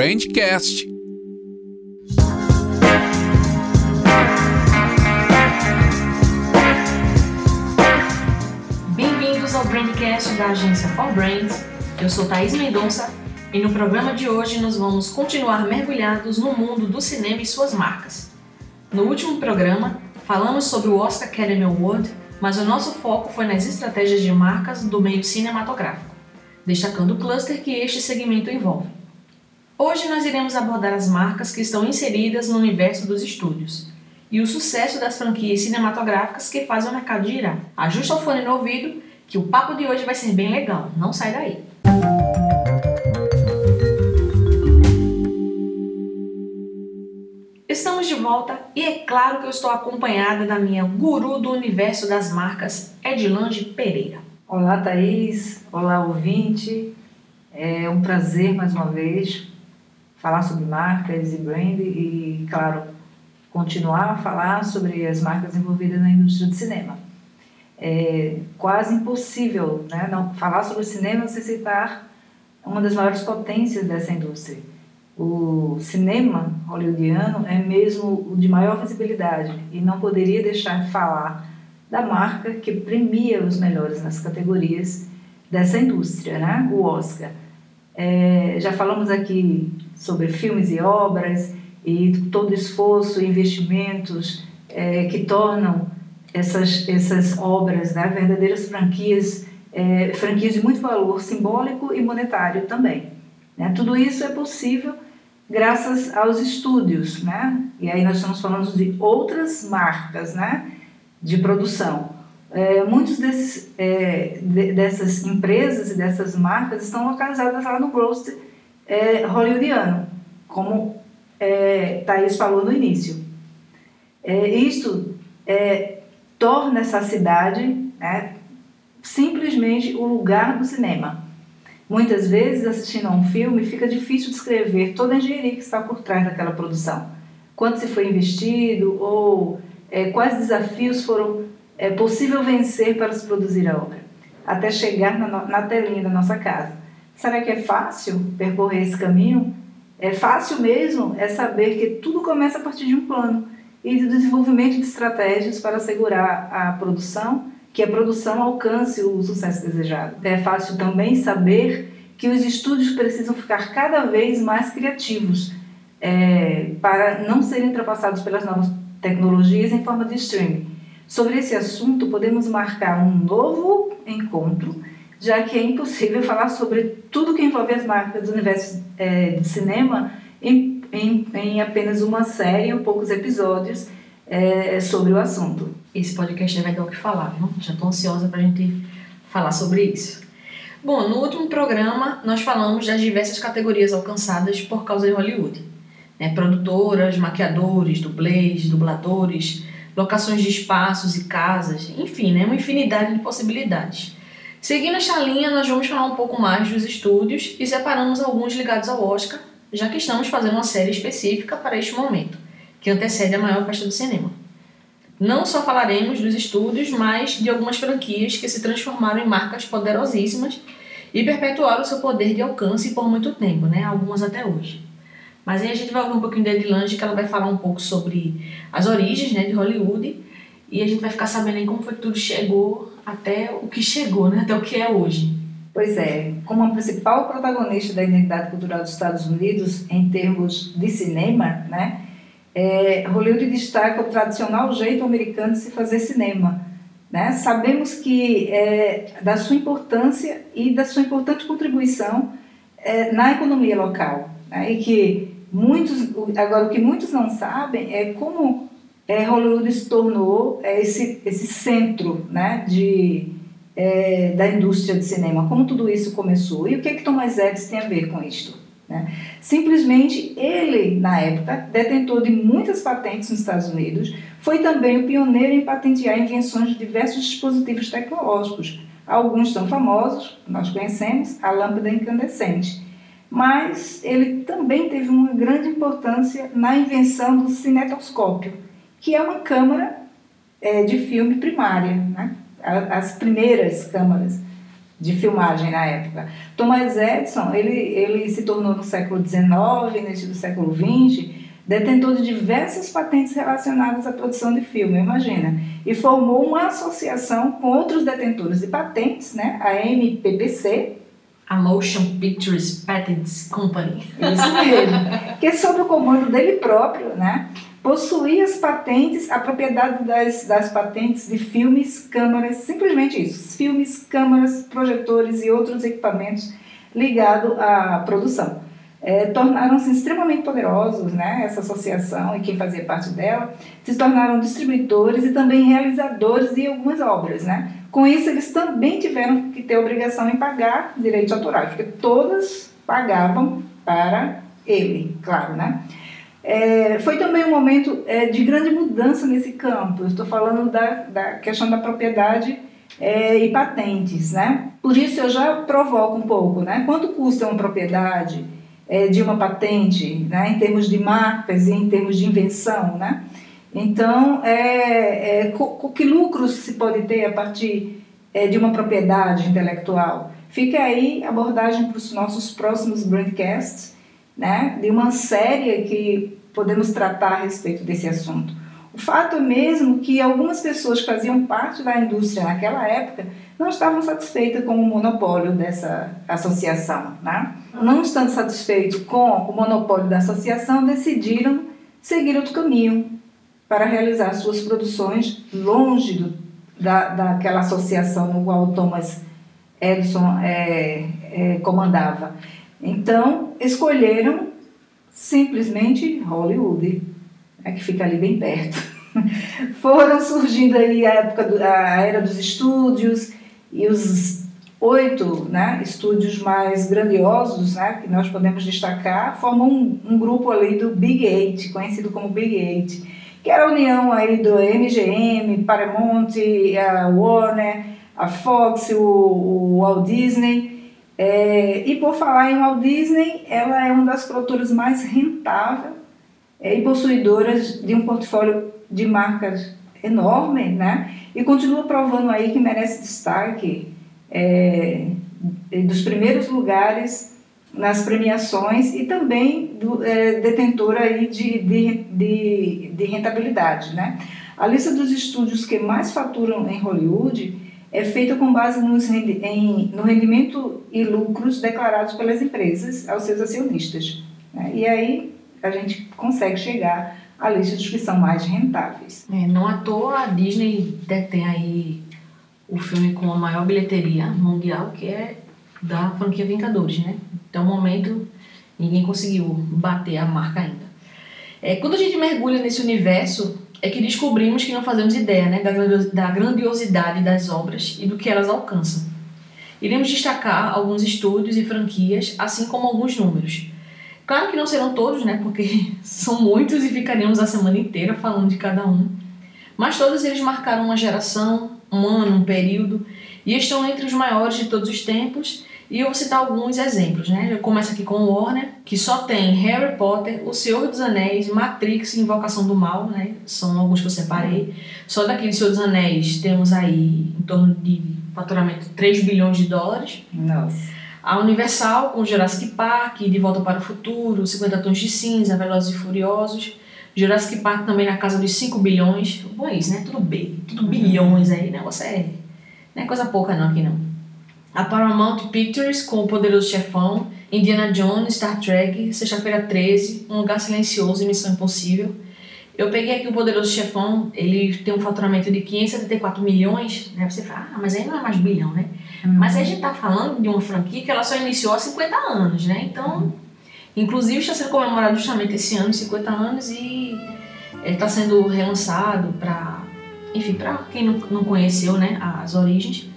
Brandcast. Bem-vindos ao Brandcast da agência For Brands. Eu sou Thaís Mendonça e no programa de hoje nós vamos continuar mergulhados no mundo do cinema e suas marcas. No último programa, falamos sobre o Oscar Academy Award, mas o nosso foco foi nas estratégias de marcas do meio cinematográfico, destacando o cluster que este segmento envolve. Hoje nós iremos abordar as marcas que estão inseridas no universo dos estúdios e o sucesso das franquias cinematográficas que fazem o mercado girar. Ajusta o fone no ouvido que o papo de hoje vai ser bem legal, não sai daí. Estamos de volta e é claro que eu estou acompanhada da minha guru do universo das marcas, Edilange Pereira. Olá, Thaís. Olá, ouvinte. É um prazer mais uma vez falar sobre marcas e brand e, claro, continuar a falar sobre as marcas envolvidas na indústria do cinema. É quase impossível né, não falar sobre o cinema sem citar uma das maiores potências dessa indústria o cinema hollywoodiano é mesmo o de maior visibilidade e não poderia deixar de falar da marca que premia os melhores nas categorias dessa indústria, né? o Oscar. É, já falamos aqui sobre filmes e obras e todo esforço investimentos é, que tornam essas, essas obras né, verdadeiras franquias, é, franquias de muito valor simbólico e monetário também. Né? Tudo isso é possível graças aos estúdios, né? E aí nós estamos falando de outras marcas, né? De produção. É, muitos desses, é, de, dessas empresas e dessas marcas estão localizadas lá no roster é, hollywoodiano, como é, Thaís falou no início. É, isto é, torna essa cidade né, simplesmente o lugar do cinema. Muitas vezes, assistindo a um filme, fica difícil descrever toda a engenharia que está por trás daquela produção. Quanto se foi investido ou é, quais desafios foram é, possível vencer para se produzir a obra, até chegar na, na telinha da nossa casa. Será que é fácil percorrer esse caminho? É fácil mesmo é saber que tudo começa a partir de um plano e do desenvolvimento de estratégias para assegurar a produção que a produção alcance o sucesso desejado. É fácil também saber que os estúdios precisam ficar cada vez mais criativos é, para não serem ultrapassados pelas novas tecnologias em forma de streaming. Sobre esse assunto, podemos marcar um novo encontro, já que é impossível falar sobre tudo que envolve as marcas do universo é, de cinema em, em, em apenas uma série ou poucos episódios é, sobre o assunto. Esse podcast vai dar o que falar, viu? Já estou ansiosa para a gente falar sobre isso. Bom, no último programa nós falamos das diversas categorias alcançadas por causa de Hollywood. Né? Produtoras, maquiadores, dublês, dubladores, locações de espaços e casas, enfim, né? uma infinidade de possibilidades. Seguindo esta linha, nós vamos falar um pouco mais dos estúdios e separamos alguns ligados ao Oscar, já que estamos fazendo uma série específica para este momento que antecede a maior festa do cinema. Não só falaremos dos estúdios, mas de algumas franquias que se transformaram em marcas poderosíssimas e perpetuaram seu poder de alcance por muito tempo, né? algumas até hoje. Mas aí a gente vai ouvir um pouquinho da Edilange, que ela vai falar um pouco sobre as origens né, de Hollywood e a gente vai ficar sabendo como foi que tudo chegou até o que chegou, né? até o que é hoje. Pois é, como a principal protagonista da identidade cultural dos Estados Unidos em termos de cinema, né? é, Hollywood destaca o tradicional jeito americano de se fazer cinema. Né? Sabemos que é, da sua importância e da sua importante contribuição é, na economia local. Né? E que muitos, agora o que muitos não sabem é como é, Hollywood se tornou é, esse, esse centro né, de, é, da indústria de cinema, como tudo isso começou e o que, é que Thomas Edison tem a ver com isto. Né? Simplesmente ele, na época, detentor de muitas patentes nos Estados Unidos, foi também o pioneiro em patentear invenções de diversos dispositivos tecnológicos. Alguns são famosos, nós conhecemos, a lâmpada incandescente. Mas ele também teve uma grande importância na invenção do cinetoscópio, que é uma câmara é, de filme primária, né? as primeiras câmaras de filmagem na época. Thomas Edison, ele, ele se tornou no século XIX, início do século XX, detentor de diversas patentes relacionadas à produção de filme, imagina, e formou uma associação com outros detentores de patentes, né, a MPPC, a Motion Pictures Patents Company. Isso mesmo, que é sob o comando dele próprio, né, possuía as patentes, a propriedade das, das patentes de filmes, câmaras, simplesmente isso, filmes, câmaras, projetores e outros equipamentos ligados à produção. É, tornaram-se extremamente poderosos, né, essa associação e quem fazia parte dela, se tornaram distribuidores e também realizadores de algumas obras, né. Com isso, eles também tiveram que ter obrigação em pagar direitos autorais, porque todas pagavam para ele, claro, né. É, foi também um momento é, de grande mudança nesse campo. Estou falando da, da questão da propriedade é, e patentes, né? Por isso eu já provoco um pouco, né? Quanto custa uma propriedade é, de uma patente, né? Em termos de marcas e em termos de invenção, né? Então, é, é, que lucros se pode ter a partir é, de uma propriedade intelectual? Fica aí a abordagem para os nossos próximos broadcasts né, de uma série que podemos tratar a respeito desse assunto. O fato é mesmo que algumas pessoas que faziam parte da indústria naquela época não estavam satisfeitas com o monopólio dessa associação. Né? Não estando satisfeitos com o monopólio da associação, decidiram seguir outro caminho para realizar suas produções longe do, da, daquela associação no qual Thomas Edison é, é, comandava. Então, escolheram simplesmente Hollywood, né, que fica ali bem perto. Foram surgindo aí a época do, a era dos estúdios e os oito né, estúdios mais grandiosos né, que nós podemos destacar formam um, um, grupo ali do Big Eight, conhecido como Big Eight, que era a união aí do MGM, Paramount, a Warner, a Fox, o, o Walt Disney é, e por falar em Walt Disney, ela é uma das produtoras mais rentáveis é, e possuidoras de um portfólio de marcas enorme, né? E continua provando aí que merece destaque é, dos primeiros lugares nas premiações e também do, é, detentora aí de, de, de, de rentabilidade, né? A lista dos estúdios que mais faturam em Hollywood é feita com base nos, em, no rendimento e lucros declarados pelas empresas aos seus acionistas. Né? E aí a gente consegue chegar à lista dos que são mais rentáveis. É, não à toa a Disney detém aí o filme com a maior bilheteria mundial, que é da franquia Vingadores, né? Até o momento ninguém conseguiu bater a marca ainda. É, quando a gente mergulha nesse universo, é que descobrimos que não fazemos ideia né, da grandiosidade das obras e do que elas alcançam. Iremos destacar alguns estúdios e franquias, assim como alguns números. Claro que não serão todos, né, porque são muitos e ficaríamos a semana inteira falando de cada um. Mas todos eles marcaram uma geração, um ano, um período, e estão entre os maiores de todos os tempos e eu vou citar alguns exemplos, né? Eu começo aqui com o Warner, que só tem Harry Potter, O Senhor dos Anéis, Matrix e Invocação do Mal, né? São alguns que eu separei. Só daquele Senhor dos Anéis temos aí em torno de faturamento 3 bilhões de dólares. Nossa. A Universal com Jurassic Park, De Volta para o Futuro, 50 Tons de Cinza, Velozes e Furiosos. Jurassic Park também na casa dos 5 bilhões. Bom, é isso, né? Tudo bem, tudo bilhões aí, negócio é. Não é coisa pouca não aqui não a Paramount Pictures com O Poderoso Chefão, Indiana Jones, Star Trek, Sexta-feira 13, Um Lugar Silencioso e Missão Impossível. Eu peguei aqui o Poderoso Chefão, ele tem um faturamento de 574 milhões, né? Você fala, ah, mas aí não é mais bilhão, né? Uhum. Mas aí a gente tá falando de uma franquia que ela só iniciou há 50 anos, né? Então, inclusive está sendo comemorado justamente esse ano, 50 anos, e ele está sendo relançado para, enfim, para quem não, não conheceu, né, as origens.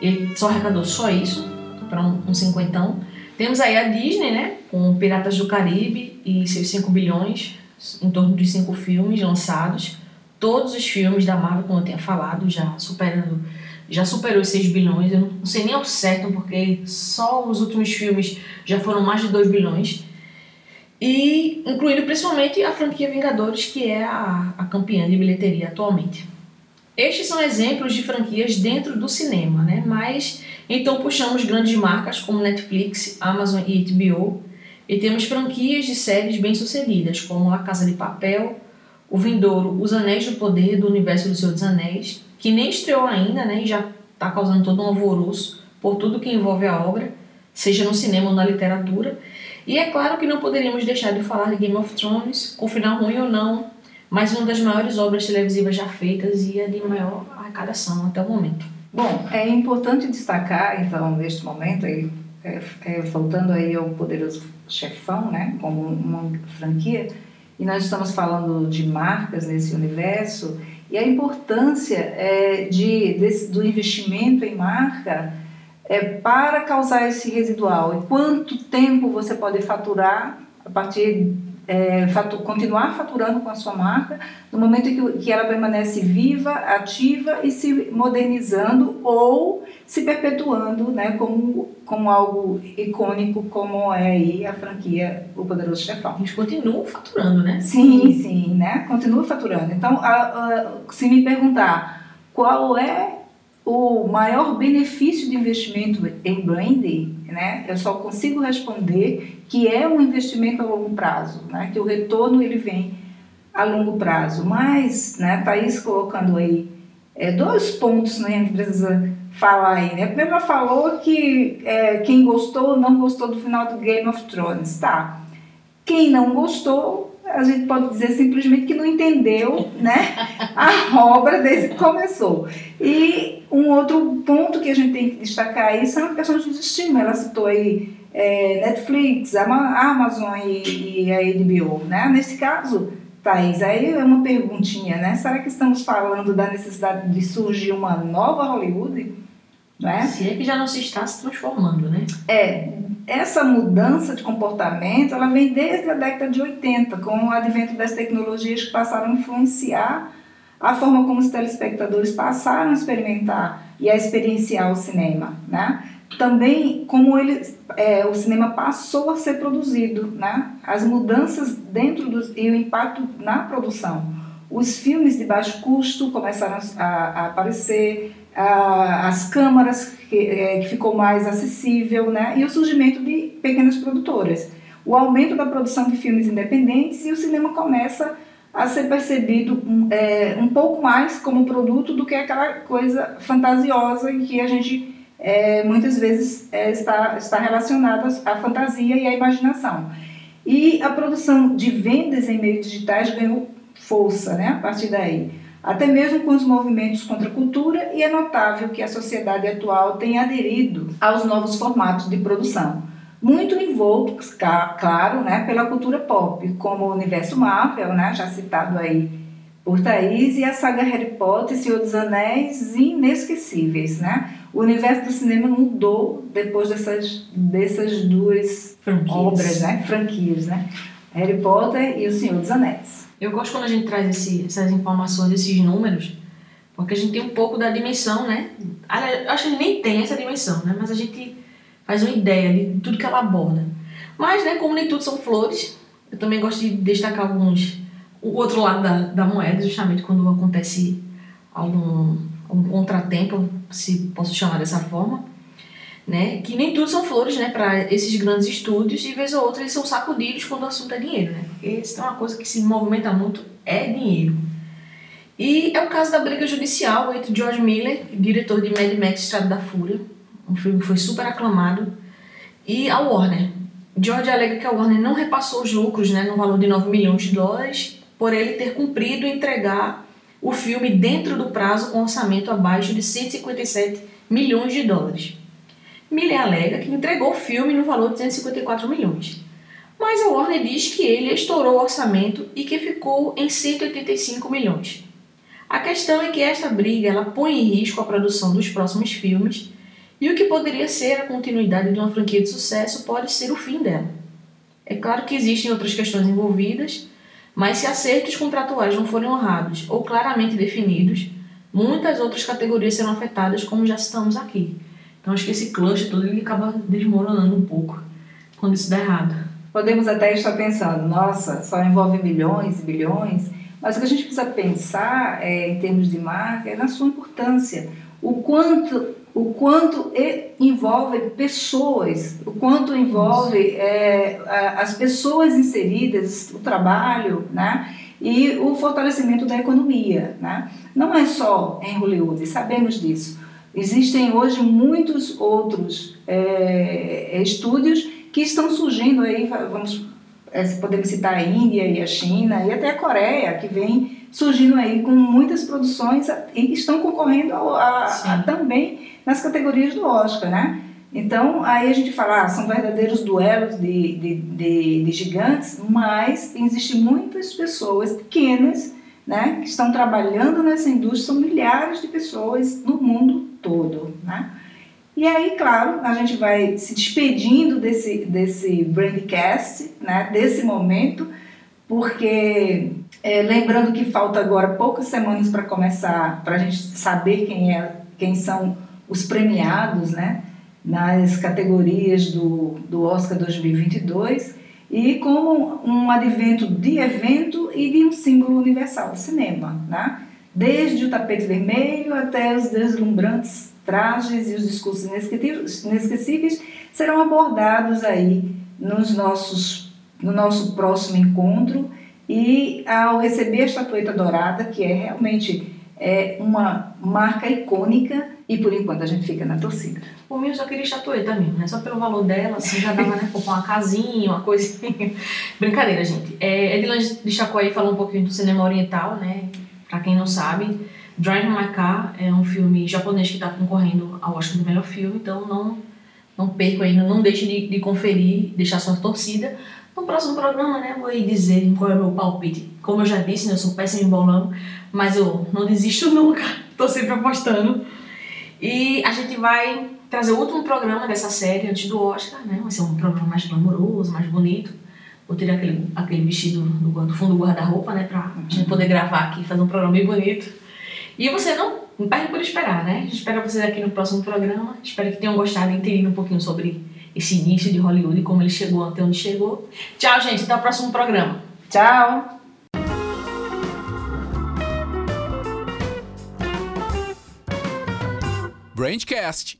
Ele só arrecadou só isso, para um, um cinquentão. Temos aí a Disney, né? Com Piratas do Caribe e seus 5 bilhões, em torno de 5 filmes lançados. Todos os filmes da Marvel, como eu tinha falado, já superando já superou os 6 bilhões. Eu não sei nem ao certo, porque só os últimos filmes já foram mais de 2 bilhões. E incluindo principalmente a franquia Vingadores, que é a, a campeã de bilheteria atualmente. Estes são exemplos de franquias dentro do cinema, né? mas Então puxamos grandes marcas como Netflix, Amazon e HBO e temos franquias de séries bem-sucedidas como A Casa de Papel, O Vindouro, Os Anéis do Poder do Universo do Senhor dos Anéis, que nem estreou ainda né, e já está causando todo um alvoroço por tudo que envolve a obra, seja no cinema ou na literatura. E é claro que não poderíamos deixar de falar de Game of Thrones, com final ruim ou não, mas uma das maiores obras televisivas já feitas e a de maior arrecadação até o momento. Bom, é importante destacar, então, neste momento, aí, é, é, voltando aí ao Poderoso Chefão, né, como uma franquia, e nós estamos falando de marcas nesse universo, e a importância é, de, desse, do investimento em marca é, para causar esse residual e quanto tempo você pode faturar a partir é, fatu, continuar faturando com a sua marca no momento que, que ela permanece viva, ativa e se modernizando ou se perpetuando né, como, como algo icônico como é aí a franquia O Poderoso Chefão. Eles continuam faturando, né? Sim, sim, né? Continua faturando. Então, a, a, se me perguntar qual é o maior benefício de investimento em branding, né, eu só consigo responder que é um investimento a longo prazo, né, que o retorno ele vem a longo prazo. Mas, né, Thaís colocando aí é, dois pontos, né, a gente precisa falar aí, né. Primeiro ela falou que é, quem gostou ou não gostou do final do Game of Thrones, tá. Quem não gostou a gente pode dizer simplesmente que não entendeu né, a obra desde que começou. E um outro ponto que a gente tem que destacar aí são as questões de estímulo. Ela citou aí é, Netflix, Amazon e, e a HBO. Né? Nesse caso, Thaís, aí é uma perguntinha, né? Será que estamos falando da necessidade de surgir uma nova Hollywood? Não é? Se é que já não se está se transformando, né? É, essa mudança de comportamento ela vem desde a década de 80, com o advento das tecnologias que passaram a influenciar a forma como os telespectadores passaram a experimentar e a experienciar o cinema, né? Também como ele, é, o cinema passou a ser produzido, né? As mudanças dentro do, e o impacto na produção. Os filmes de baixo custo começaram a, a aparecer, a, as câmaras que, é, que ficou mais acessível, né? E o surgimento de pequenas produtoras. O aumento da produção de filmes independentes e o cinema começa a ser percebido um, é, um pouco mais como produto do que aquela coisa fantasiosa em que a gente é, muitas vezes é, está, está relacionada à fantasia e à imaginação. E a produção de vendas em meios digitais ganhou força né, a partir daí até mesmo com os movimentos contra a cultura, e é notável que a sociedade atual tem aderido aos novos formatos de produção, muito envoltos, claro, né, pela cultura pop, como o universo Marvel, né, já citado aí por Thaís, e a saga Harry Potter, Senhor dos Anéis, inesquecíveis, né? O universo do cinema mudou depois dessas, dessas duas Franquias. obras, né? Franquias, né? Harry Potter e O Senhor dos Anéis. Eu gosto quando a gente traz esse, essas informações, esses números, porque a gente tem um pouco da dimensão, né? Acho que a gente nem tem essa dimensão, né? Mas a gente faz uma ideia de tudo que ela aborda. Mas, né, como nem tudo são flores, eu também gosto de destacar alguns. O outro lado da, da moeda, justamente quando acontece algum, algum contratempo, se posso chamar dessa forma né? Que nem tudo são flores, né? Para esses grandes estúdios e vez ou outra eles são sacudidos quando o assunto é dinheiro, né? Porque isso é uma coisa que se movimenta muito é dinheiro. E é o caso da briga judicial entre George Miller, diretor de Mad Max Estrada da Fúria, um filme que foi super aclamado, e a Warner. George alega que a Warner não repassou os lucros, né, no valor de 9 milhões de dólares, por ele ter cumprido entregar o filme dentro do prazo com orçamento abaixo de 157 milhões de dólares. Miller alega que entregou o filme no valor de 254 milhões. Mas a Warner diz que ele estourou o orçamento e que ficou em 185 milhões. A questão é que esta briga ela põe em risco a produção dos próximos filmes e o que poderia ser a continuidade de uma franquia de sucesso pode ser o fim dela. É claro que existem outras questões envolvidas, mas se acertos contratuais não forem honrados ou claramente definidos, muitas outras categorias serão afetadas, como já citamos aqui. Então acho que esse cluster todo ele acaba desmoronando um pouco quando isso dá errado. Podemos até estar pensando, nossa, só envolve milhões e bilhões, mas o que a gente precisa pensar é, em termos de marca é na sua importância. O quanto o quanto envolve pessoas, o quanto envolve é, as pessoas inseridas, o trabalho, né? E o fortalecimento da economia, né? Não é só em Hollywood, sabemos disso. Existem hoje muitos outros é, estúdios que estão surgindo aí, vamos é, podemos citar a Índia e a China e até a Coreia, que vem surgindo aí com muitas produções e estão concorrendo a, a, também nas categorias do Oscar, né? Então, aí a gente fala, ah, são verdadeiros duelos de, de, de, de gigantes, mas existem muitas pessoas pequenas né, que estão trabalhando nessa indústria, são milhares de pessoas no mundo todo. Né? E aí, claro, a gente vai se despedindo desse, desse Brandcast, né, desse momento, porque é, lembrando que falta agora poucas semanas para começar, para a gente saber quem, é, quem são os premiados né, nas categorias do, do Oscar 2022 e como um advento de evento e de um símbolo universal, o cinema. Né? Desde o tapete vermelho até os deslumbrantes trajes e os discursos inesquecíveis serão abordados aí nos nossos, no nosso próximo encontro e ao receber a estatueta dourada, que é realmente é uma marca icônica e por enquanto a gente fica na torcida. O meu só queria estatueta mesmo, né? Só pelo valor dela, assim, já dava, né? Comprar uma casinha, uma coisinha. Brincadeira, gente. É, Edilan destacou aí, falou um pouquinho do cinema oriental, né? Pra quem não sabe, Drive My Car é um filme japonês que está concorrendo ao Oscar do melhor filme, então não, não perco ainda, não deixe de, de conferir, deixar sua torcida. No próximo programa, né, vou dizer qual é o meu palpite. Como eu já disse, né, eu sou péssimo em bolão, mas eu não desisto nunca, tô sempre apostando. E a gente vai trazer o último programa dessa série antes do Oscar, né? Vai ser um programa mais glamouroso, mais bonito. Vou ter aquele, aquele vestido do, do fundo do guarda-roupa, né? Pra uhum. gente poder gravar aqui, fazer um programa bem bonito. E você não, não perde por esperar, né? Espera vocês aqui no próximo programa. Espero que tenham gostado e entendido um pouquinho sobre esse início de Hollywood como ele chegou até onde chegou. Tchau, gente. Até o próximo programa. Tchau. Brandcast